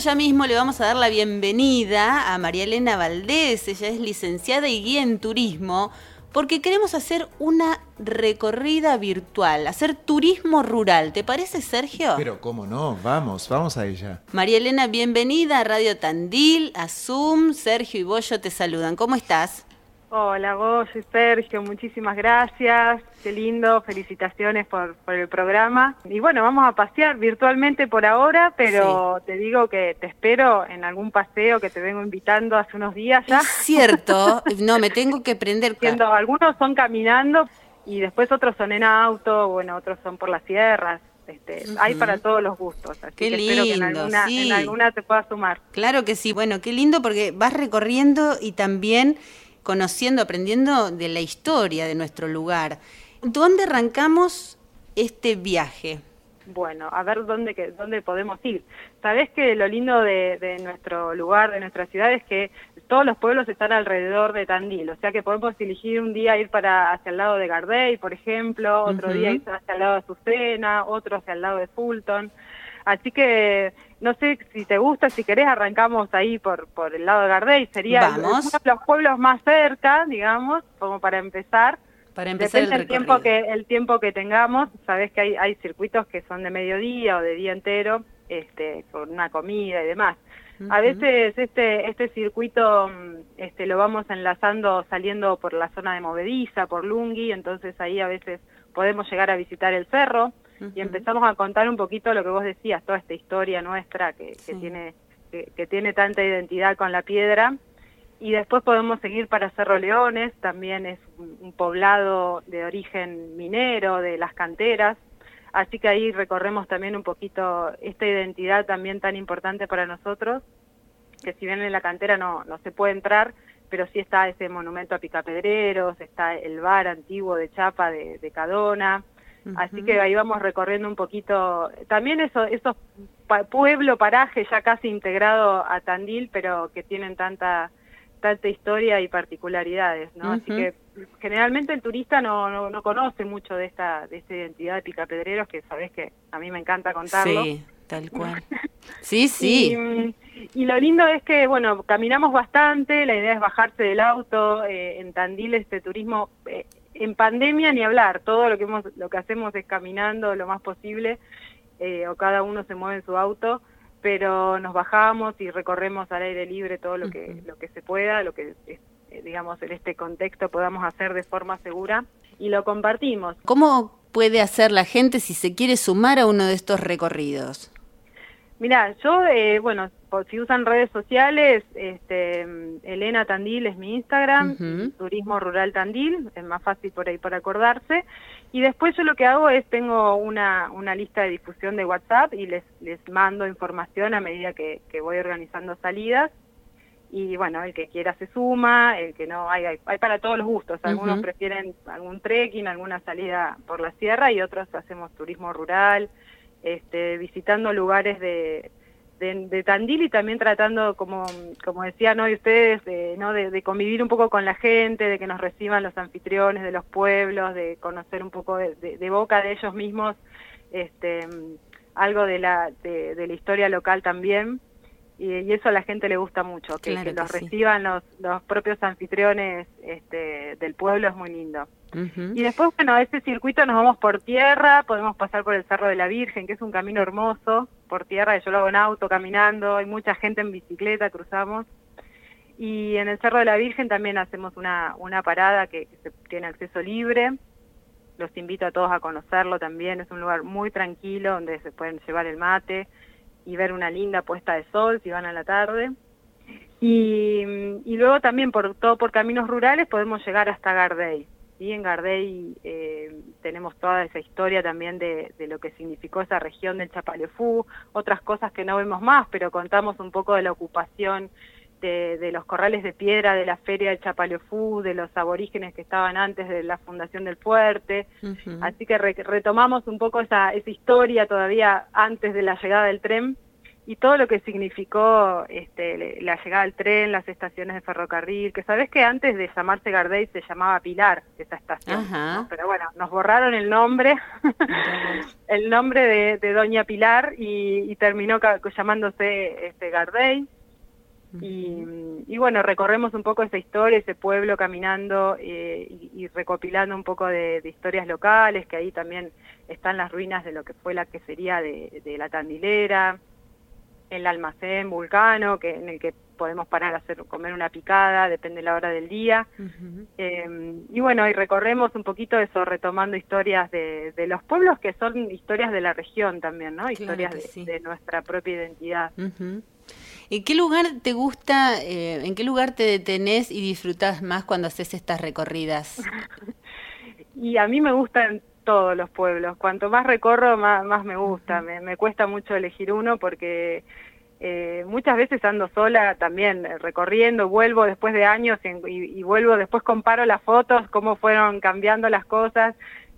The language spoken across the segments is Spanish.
Ya mismo le vamos a dar la bienvenida a María Elena Valdés, ella es licenciada y guía en turismo, porque queremos hacer una recorrida virtual, hacer turismo rural. ¿Te parece, Sergio? Pero cómo no, vamos, vamos a ella. María Elena, bienvenida a Radio Tandil, a Zoom, Sergio y Bollo te saludan. ¿Cómo estás? Hola, vos Sergio, muchísimas gracias. Qué lindo, felicitaciones por, por el programa. Y bueno, vamos a pasear virtualmente por ahora, pero te digo que te espero en algún paseo que te vengo invitando hace unos días ya. Es cierto, no, me tengo que prender. Siendo, algunos son caminando y después otros son en auto, bueno, otros son por las sierras. Este, Hay para todos los gustos, así qué que lindo, espero que en alguna, sí. en alguna te pueda sumar. Claro que sí, bueno, qué lindo porque vas recorriendo y también conociendo, aprendiendo de la historia de nuestro lugar. ¿Dónde arrancamos este viaje? Bueno, a ver dónde, dónde podemos ir. Sabés que lo lindo de, de nuestro lugar, de nuestra ciudad, es que todos los pueblos están alrededor de Tandil, o sea que podemos elegir un día ir para hacia el lado de Gardey, por ejemplo, otro día ir hacia el lado de Azucena, otro hacia el lado de Fulton. Así que no sé si te gusta, si querés arrancamos ahí por, por el lado de Gardey, sería uno de los pueblos más cerca, digamos, como para empezar. Para empezar Depende el tiempo que el tiempo que tengamos, sabes que hay, hay circuitos que son de mediodía o de día entero, este, con una comida y demás. A veces este este circuito mm, este lo vamos enlazando saliendo por la zona de Movediza, por Lungui, entonces ahí a veces podemos llegar a visitar el cerro Y empezamos a contar un poquito lo que vos decías, toda esta historia nuestra que, tiene que, que tiene tanta identidad con la piedra. Y después podemos seguir para Cerro Leones, también es un, un poblado de origen minero, de las canteras, así que ahí recorremos también un poquito esta identidad también tan importante para nosotros, que si bien en la cantera no, no se puede entrar, pero sí está ese monumento a Picapedreros, está el bar antiguo de Chapa de, de Cadona, Así que ahí vamos recorriendo un poquito, también eso, esos pueblo, parajes ya casi integrado a Tandil, pero que tienen tanta tanta historia y particularidades, ¿no? Así que generalmente el turista no, no, no conoce mucho de esta de esta identidad de Picapedreros, que sabes que a mí me encanta contarlo. Sí, tal cual. Sí, sí. Y, y lo lindo es que, bueno, caminamos bastante, la idea es bajarse del auto, eh, en Tandil este turismo, eh, en pandemia ni hablar, todo lo que, hemos, lo que hacemos es caminando lo más posible, eh, o cada uno se mueve en su auto, pero nos bajamos y recorremos al aire libre todo lo que, lo que se pueda, lo que, eh, digamos, en este contexto podamos hacer de forma segura, y lo compartimos. ¿Cómo puede hacer la gente si se quiere sumar a uno de estos recorridos? Mira, yo, eh, bueno, por si usan redes sociales, este, Elena Tandil es mi Instagram. Turismo Rural Tandil, es más fácil por ahí para acordarse. Y después yo lo que hago es, tengo una, una lista de difusión de WhatsApp y les, les mando información a medida que, que voy organizando salidas. Y bueno, el que quiera se suma, el que no, hay, hay, hay para todos los gustos. Algunos prefieren algún trekking, alguna salida por la sierra y otros hacemos turismo rural, este, visitando lugares de, de, de Tandil y también tratando, como, como decían hoy ustedes, de, ¿no? De, de convivir un poco con la gente, de que nos reciban los anfitriones de los pueblos, de conocer un poco de, boca de ellos mismos este, algo de la, de, de la historia local también. Y, y eso a la gente le gusta mucho, que, Claro que que los sí. reciban los, los propios anfitriones este, del pueblo es muy lindo. Y después, bueno, ese circuito nos vamos por tierra, podemos pasar por el Cerro de la Virgen, que es un camino hermoso, por tierra, yo lo hago en auto, caminando, hay mucha gente en bicicleta, cruzamos. Y en el Cerro de la Virgen también hacemos una, una parada que, que se tiene acceso libre. Los invito a todos a conocerlo también, es un lugar muy tranquilo donde se pueden llevar el mate y ver una linda puesta de sol si van a la tarde. Y, y luego también por todo por caminos rurales podemos llegar hasta Gardey. ¿Sí? En Gardey eh, tenemos toda esa historia también de, de lo que significó esa región del Chapalefú, otras cosas que no vemos más, pero contamos un poco de la ocupación de, de los corrales de piedra de la feria del Chapalefú, de los aborígenes que estaban antes de la fundación del fuerte. Así que re- retomamos un poco esa, esa historia todavía antes de la llegada del tren y todo lo que significó este, la llegada del tren, las estaciones de ferrocarril, que sabes que antes de llamarse Gardey se llamaba Pilar, esa estación, pero bueno, nos borraron el nombre, el nombre de, Doña Pilar y, terminó llamándose este, Gardey. Y, bueno, recorremos un poco esa historia, ese pueblo caminando eh, y, recopilando un poco de, historias locales, que ahí también están las ruinas de lo que fue la quesería de, de la Tandilera, el almacén Vulcano, que en el que podemos parar a hacer comer una picada, depende de la hora del día. Em, y bueno, y recorremos un poquito eso, retomando historias de, los pueblos que son historias de la región también, ¿no? Historias de, nuestra propia identidad. ¿En qué lugar te gusta, eh, en qué lugar te detenés y disfrutas más cuando haces estas recorridas? y a mí me gustan todos los pueblos. Cuanto más recorro, más, más me gusta. Me, cuesta mucho elegir uno porque eh, muchas veces ando sola también eh, recorriendo, vuelvo después de años y, vuelvo, después comparo las fotos, cómo fueron cambiando las cosas.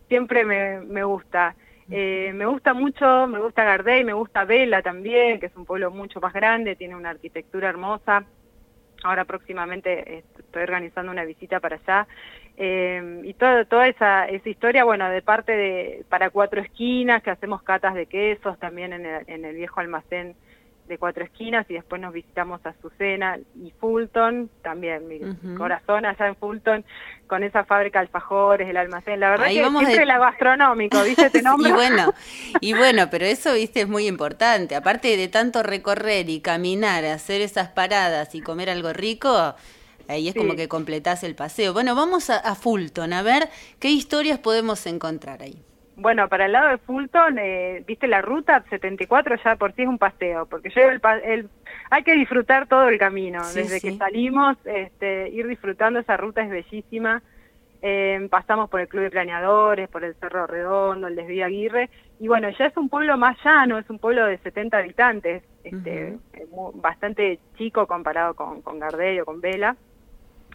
Siempre me, me gusta. Eh, me gusta mucho, me gusta Gardey, me gusta Vela también, que es un pueblo mucho más grande, tiene una arquitectura hermosa. Ahora próximamente estoy organizando una visita para allá. Eh, y todo, toda esa, esa historia, bueno, de parte de para cuatro esquinas, que hacemos catas de quesos también en el, en el viejo almacén de cuatro esquinas y después nos visitamos a Azucena y Fulton, también mi corazón allá en Fulton, con esa fábrica de alfajores, el almacén, la verdad que siempre de... la gastronómico, ¿viste y bueno, y bueno, pero eso, viste, es muy importante, aparte de tanto recorrer y caminar, hacer esas paradas y comer algo rico, Ahí es como que completás el paseo. Bueno, vamos a, Fulton, a ver qué historias podemos encontrar ahí. Bueno, para el lado de Fulton, eh, viste la ruta 74 ya por sí es un paseo, porque yo el, hay que disfrutar todo el camino, desde que salimos, este, ir disfrutando esa ruta es bellísima. Eh, pasamos por el Club de Planeadores, por el Cerro Redondo, el Desvío Aguirre, y bueno, ya es un pueblo más llano, es un pueblo de 70 habitantes, este, bastante chico comparado con, con Gardel o con Vela.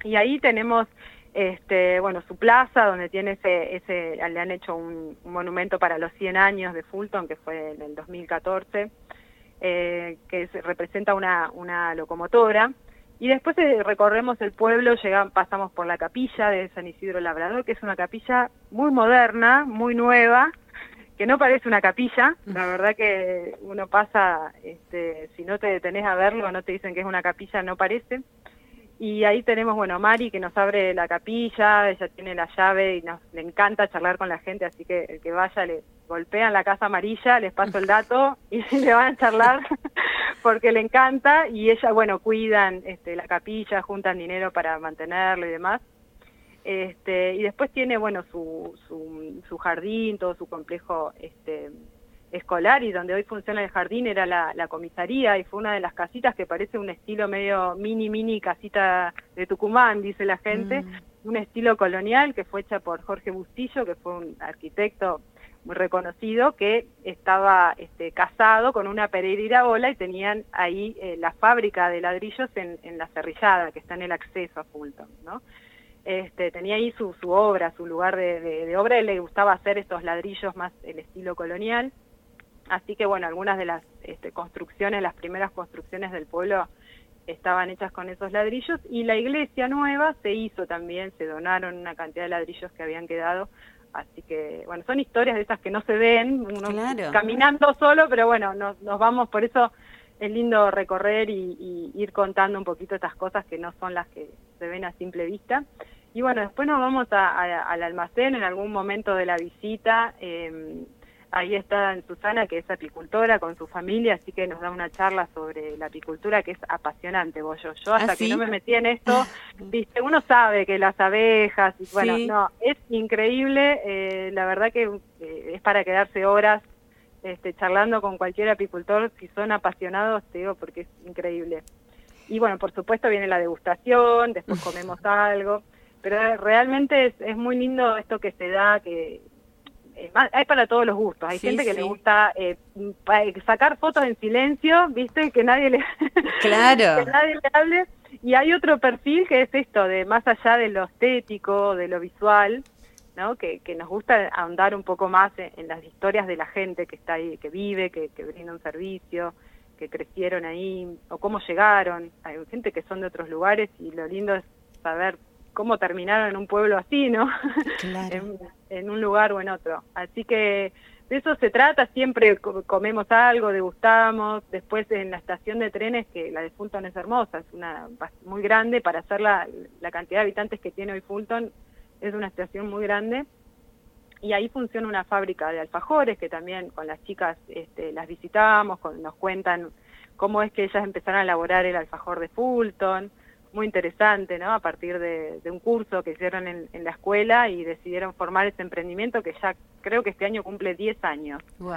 Y ahí tenemos este, bueno, su plaza, donde tiene ese, ese le han hecho un, monumento para los 100 años de Fulton, que fue en el 2014, eh, que representa una, una locomotora. Y después eh, recorremos el pueblo, llegamos, pasamos por la capilla de San Isidro Labrador, que es una capilla muy moderna, muy nueva, que no parece una capilla, la verdad que uno pasa, este, si no te detenés a verlo, no te dicen que es una capilla, no parece. Y ahí tenemos, bueno, Mari que nos abre la capilla, ella tiene la llave y nos le encanta charlar con la gente, así que el que vaya le golpean la casa amarilla, les paso el dato y le van a charlar porque le encanta y ella, bueno, cuidan este, la capilla, juntan dinero para mantenerlo y demás. Este, y después tiene, bueno, su, su, su jardín, todo su complejo este, escolar y donde hoy funciona el jardín era la, comisaría y fue una de las casitas que parece un estilo medio mini, mini casita de Tucumán, dice la gente, mm. un estilo colonial que fue hecha por Jorge Bustillo, que fue un arquitecto muy reconocido, que estaba este, casado con una Pereira Iraola y tenían ahí eh, la fábrica de ladrillos en, la cerrillada, que está en el acceso a Fulton, ¿no? Este, tenía ahí su, su obra, su lugar de, de, obra, él le gustaba hacer estos ladrillos más el estilo colonial, Así que bueno, algunas de las este, construcciones, las primeras construcciones del pueblo estaban hechas con esos ladrillos y la iglesia nueva se hizo también, se donaron una cantidad de ladrillos que habían quedado. Así que, bueno, son historias de esas que no se ven, uno caminando solo, pero bueno, nos, nos vamos, por eso es lindo recorrer y, ir contando un poquito estas cosas que no son las que se ven a simple vista. Y bueno, después nos vamos al almacén en algún momento de la visita. Eh, Ahí está Susana, que es apicultora con su familia, así que nos da una charla sobre la apicultura que es apasionante, Yo hasta ¿Ah, que no me metí en esto, viste, uno sabe que las abejas, y bueno, no, es increíble, eh, la verdad que eh, es para quedarse horas este, charlando con cualquier apicultor, si son apasionados, te digo, porque es increíble. Y bueno, por supuesto viene la degustación, después comemos algo, pero realmente es, es muy lindo esto que se da, que hay para todos los gustos. Hay gente que le gusta eh, sacar fotos en silencio, ¿viste? Que nadie le claro. que nadie le hable. Y hay otro perfil que es esto de más allá de lo estético, de lo visual, ¿no? Que, que nos gusta ahondar un poco más en, las historias de la gente que está ahí, que vive, que, que brinda un servicio. que crecieron ahí o cómo llegaron. Hay gente que son de otros lugares y lo lindo es saber cómo terminaron en un pueblo así, ¿no? en, en, un lugar o en otro. Así que de eso se trata, siempre comemos algo, degustamos, después en la estación de trenes, que la de Fulton es hermosa, es una muy grande, para hacer la, la cantidad de habitantes que tiene hoy Fulton, es una estación muy grande, y ahí funciona una fábrica de alfajores, que también con las chicas este, las visitamos, nos cuentan cómo es que ellas empezaron a elaborar el alfajor de Fulton, muy interesante, ¿no? A partir de, un curso que hicieron en, la escuela y decidieron formar ese emprendimiento que ya creo que este año cumple 10 años. Wow.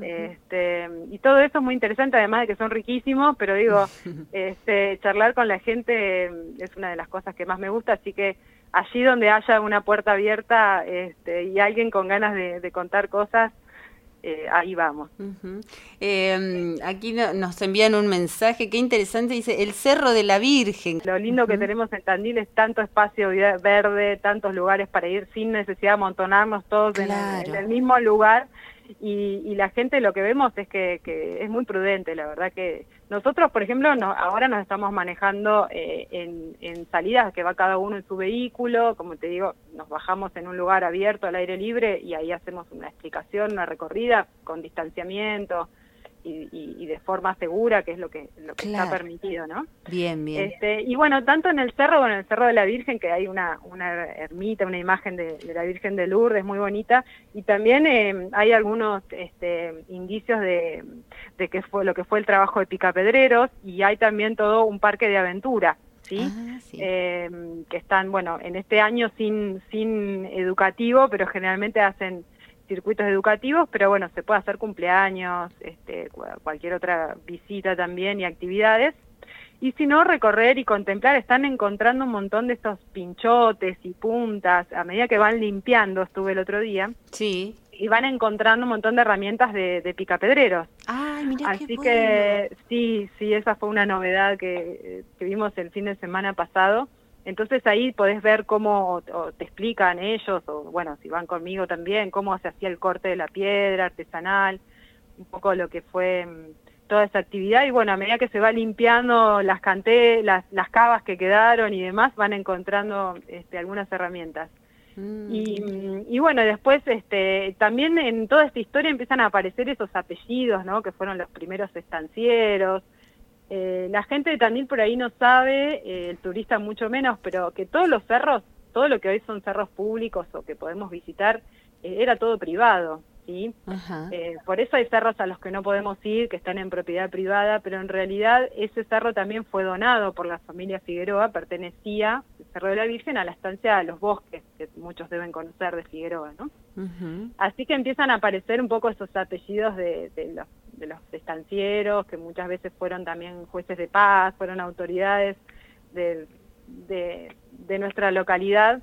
Este, y todo eso es muy interesante, además de que son riquísimos, pero digo, este, charlar con la gente es una de las cosas que más me gusta, así que allí donde haya una puerta abierta este, y alguien con ganas de contar cosas, eh, ahí vamos. Em, aquí nos envían un mensaje, qué interesante, dice, el Cerro de la Virgen. Lo lindo que tenemos en Tandil es tanto espacio verde, tantos lugares para ir sin necesidad de amontonarnos todos en, el, mismo lugar y, la gente lo que vemos es que, es muy prudente, la verdad que nosotros, por ejemplo, ahora nos estamos manejando eh, en, salidas que va cada uno en su vehículo, como te digo, nos bajamos en un lugar abierto al aire libre y ahí hacemos una explicación, una recorrida con distanciamiento, y, de forma segura, que es lo que, lo que está permitido, ¿no? Bien, bien. Este, y bueno, tanto en el cerro como en el Cerro de la Virgen, que hay una, una ermita, una imagen de, la Virgen de Lourdes muy bonita, y también eh, hay algunos este, indicios de, de que fue lo que fue el trabajo de Picapedreros, y hay también todo un parque de aventura. ¿sí? Ah, eh, que están, bueno, en este año sin, sin educativo, pero generalmente hacen circuitos educativos, pero bueno, se puede hacer cumpleaños, este, cualquier otra visita también y actividades. Y si no, recorrer y contemplar, están encontrando un montón de estos pinchotes y puntas, a medida que van limpiando, estuve el otro día. Sí. Y van encontrando un montón de herramientas de, de picapedreros. Ay, Así que sí, sí, esa fue una novedad que, que vimos el fin de semana pasado entonces ahí podés ver cómo te explican ellos, o bueno, si van conmigo también, cómo se hacía el corte de la piedra artesanal, un poco lo que fue mm, toda esa actividad y bueno, a medida que se va limpiando las canté, las, las cavas que quedaron y demás, van encontrando este, algunas herramientas. Mm. Y, mm, y, bueno, después este, también en toda esta historia empiezan a aparecer esos apellidos, ¿no? Que fueron los primeros estancieros, eh, la gente de Tandil por ahí no sabe, eh, el turista mucho menos, pero que todos los cerros, todo lo que hoy son cerros públicos o que podemos visitar, eh, era todo privado. ¿Sí? por eso hay cerros a los que no podemos ir, que están en propiedad privada, pero en realidad ese cerro también fue donado por la familia Figueroa, pertenecía, el Cerro de la Virgen, a la estancia de los bosques, que muchos deben conocer de Figueroa. ¿no? Así que empiezan a aparecer un poco esos apellidos de, de los de los estancieros, que muchas veces fueron también jueces de paz, fueron autoridades de, de, nuestra localidad,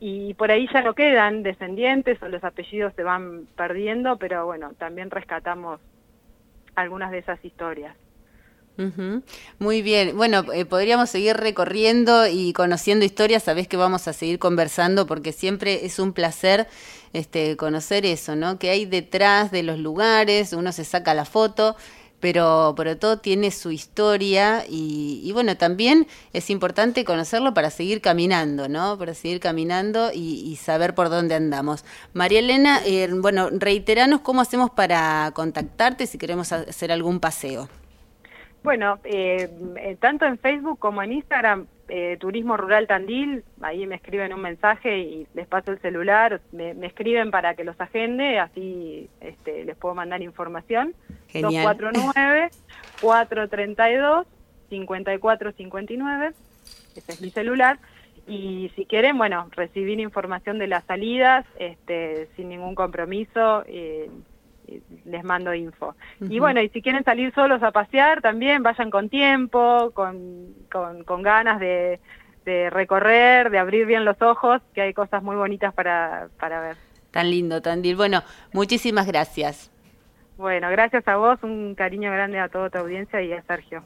y por ahí ya no quedan descendientes o los apellidos se van perdiendo, pero bueno, también rescatamos algunas de esas historias. Muy bien. Bueno, eh, podríamos seguir recorriendo y conociendo historias. Sabés que vamos a seguir conversando porque siempre es un placer este, conocer eso, ¿no? Que hay detrás de los lugares, uno se saca la foto, pero, pero todo tiene su historia y, bueno, también es importante conocerlo para seguir caminando, ¿no? Para seguir caminando y, saber por dónde andamos. María Elena, eh, bueno, reiteranos cómo hacemos para contactarte si queremos hacer algún paseo. Bueno, eh, eh, tanto en Facebook como en Instagram, eh, Turismo Rural Tandil, ahí me escriben un mensaje y les paso el celular, me, escriben para que los agende, así este, les puedo mandar información. Genial. 249-432-5459, ese es mi celular. Y si quieren, bueno, recibir información de las salidas este, sin ningún compromiso. Eh, les mando info. Y bueno, y si quieren salir solos a pasear, también vayan con tiempo, con, con, ganas de, de, recorrer, de abrir bien los ojos, que hay cosas muy bonitas para, para ver. Tan lindo, Tandil. Bueno, muchísimas gracias. Bueno, gracias a vos, un cariño grande a toda tu audiencia y a Sergio.